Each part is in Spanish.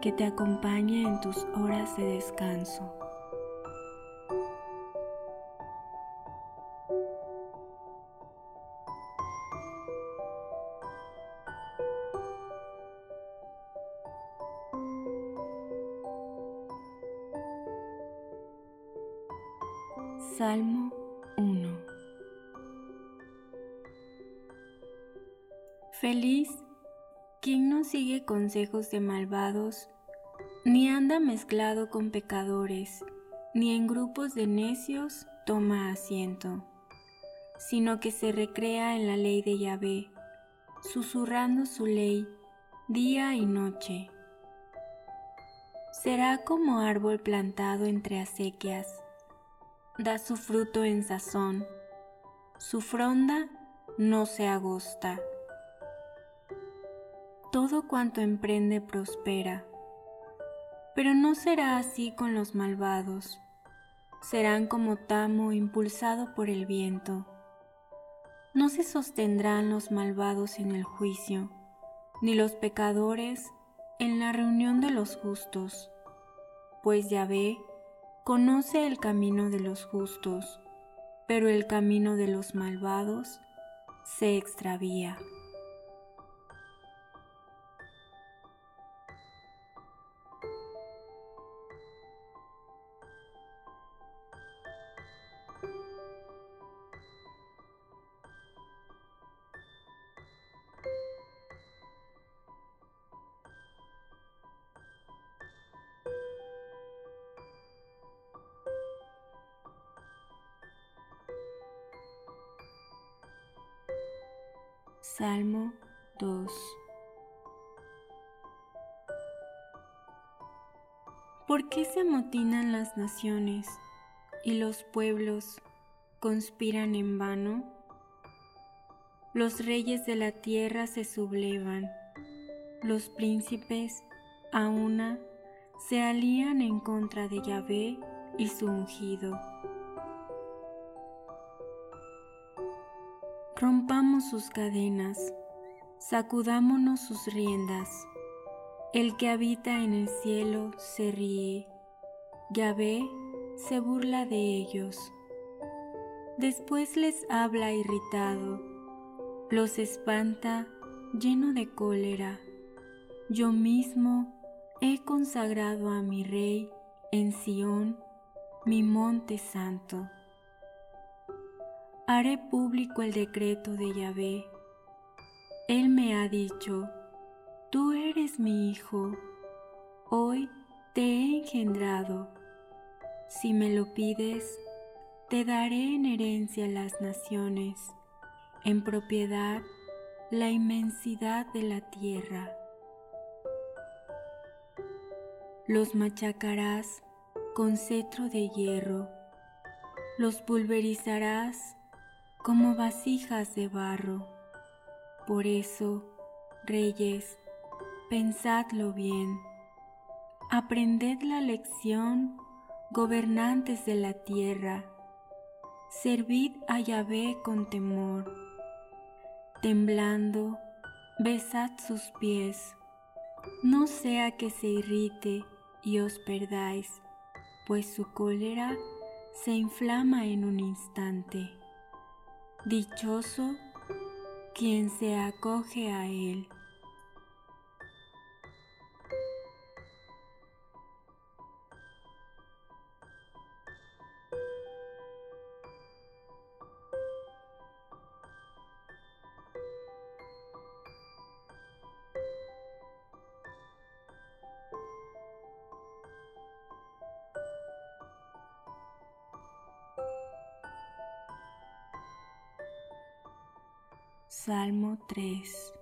que te acompañe en tus horas de descanso. Salmo 1 Feliz quien no sigue consejos de malvados, ni anda mezclado con pecadores, ni en grupos de necios toma asiento, sino que se recrea en la ley de Yahvé, susurrando su ley día y noche. Será como árbol plantado entre acequias, da su fruto en sazón, su fronda no se agosta todo cuanto emprende prospera. Pero no será así con los malvados. Serán como tamo impulsado por el viento. No se sostendrán los malvados en el juicio, ni los pecadores en la reunión de los justos, pues Yahvé conoce el camino de los justos, pero el camino de los malvados se extravía. Salmo 2 ¿Por qué se amotinan las naciones y los pueblos conspiran en vano? Los reyes de la tierra se sublevan, los príncipes a una se alían en contra de Yahvé y su ungido. Rompamos sus cadenas, sacudámonos sus riendas. El que habita en el cielo se ríe, Yahvé se burla de ellos. Después les habla irritado, los espanta lleno de cólera. Yo mismo he consagrado a mi rey en Sión, mi monte santo haré público el decreto de Yahvé. Él me ha dicho, tú eres mi hijo, hoy te he engendrado. Si me lo pides, te daré en herencia las naciones, en propiedad la inmensidad de la tierra. Los machacarás con cetro de hierro, los pulverizarás como vasijas de barro. Por eso, reyes, pensadlo bien, aprended la lección, gobernantes de la tierra, servid a Yahvé con temor, temblando, besad sus pies, no sea que se irrite y os perdáis, pues su cólera se inflama en un instante. Dichoso quien se acoge a Él. Salmo 3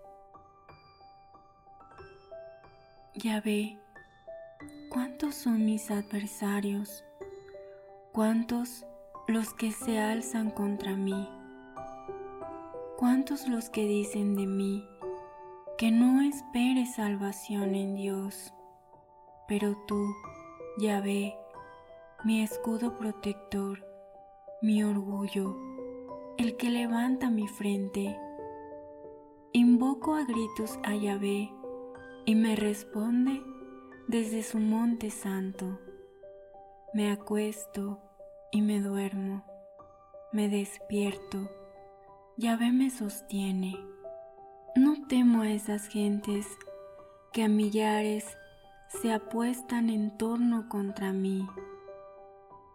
Ya ve, cuántos son mis adversarios, cuántos los que se alzan contra mí, cuántos los que dicen de mí que no espere salvación en Dios, pero tú, ya ve, mi escudo protector, mi orgullo, el que levanta mi frente, invoco a gritos a Yahvé y me responde desde su monte santo. Me acuesto y me duermo, me despierto, Yahvé me sostiene. No temo a esas gentes que a millares se apuestan en torno contra mí.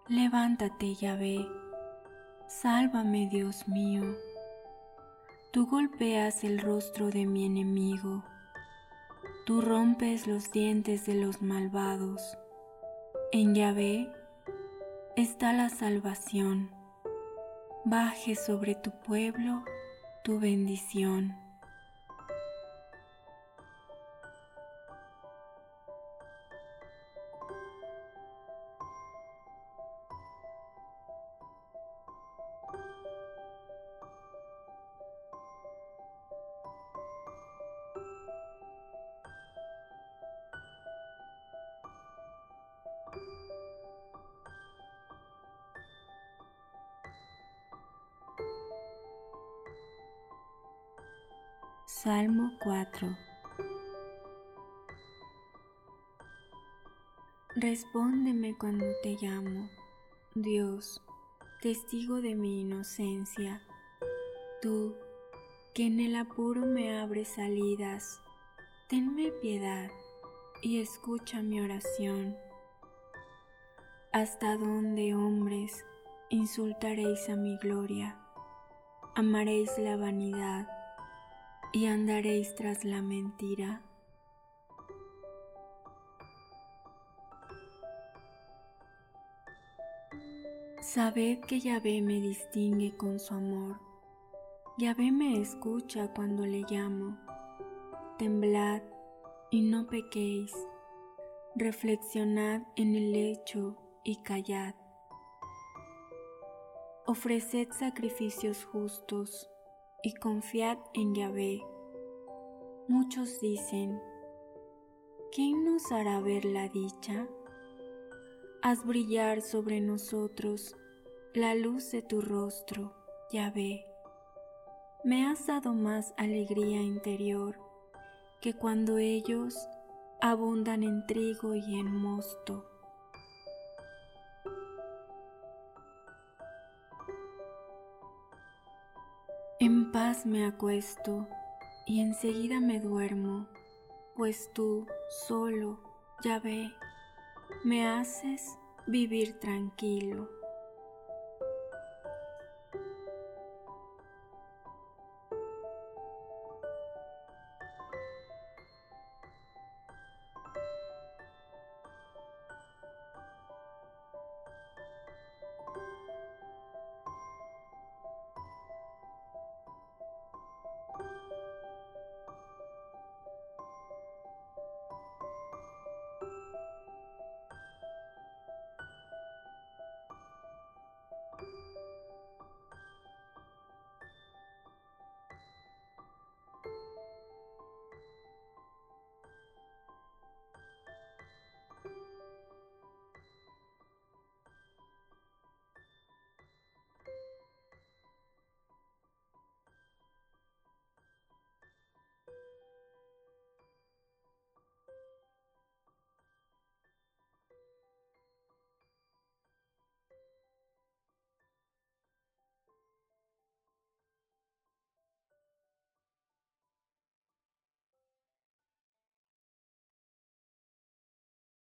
Levántate, Yahvé, sálvame, Dios mío. Tú golpeas el rostro de mi enemigo Tú rompes los dientes de los malvados. En Yahvé está la salvación. Baje sobre tu pueblo tu bendición. Salmo 4 Respóndeme cuando te llamo, Dios, testigo de mi inocencia, tú que en el apuro me abres salidas, tenme piedad y escucha mi oración. ¿Hasta dónde, hombres, insultaréis a mi gloria? ¿Amaréis la vanidad? Y andaréis tras la mentira. Sabed que Yahvé me distingue con su amor. Yahvé me escucha cuando le llamo. Temblad y no pequéis. Reflexionad en el lecho y callad. Ofreced sacrificios justos y confiad en Yahvé. Muchos dicen, ¿quién nos hará ver la dicha? Haz brillar sobre nosotros la luz de tu rostro, Yahvé. Me has dado más alegría interior que cuando ellos abundan en trigo y en mosto. En paz me acuesto y enseguida me duermo, pues tú solo, ya ve, me haces vivir tranquilo.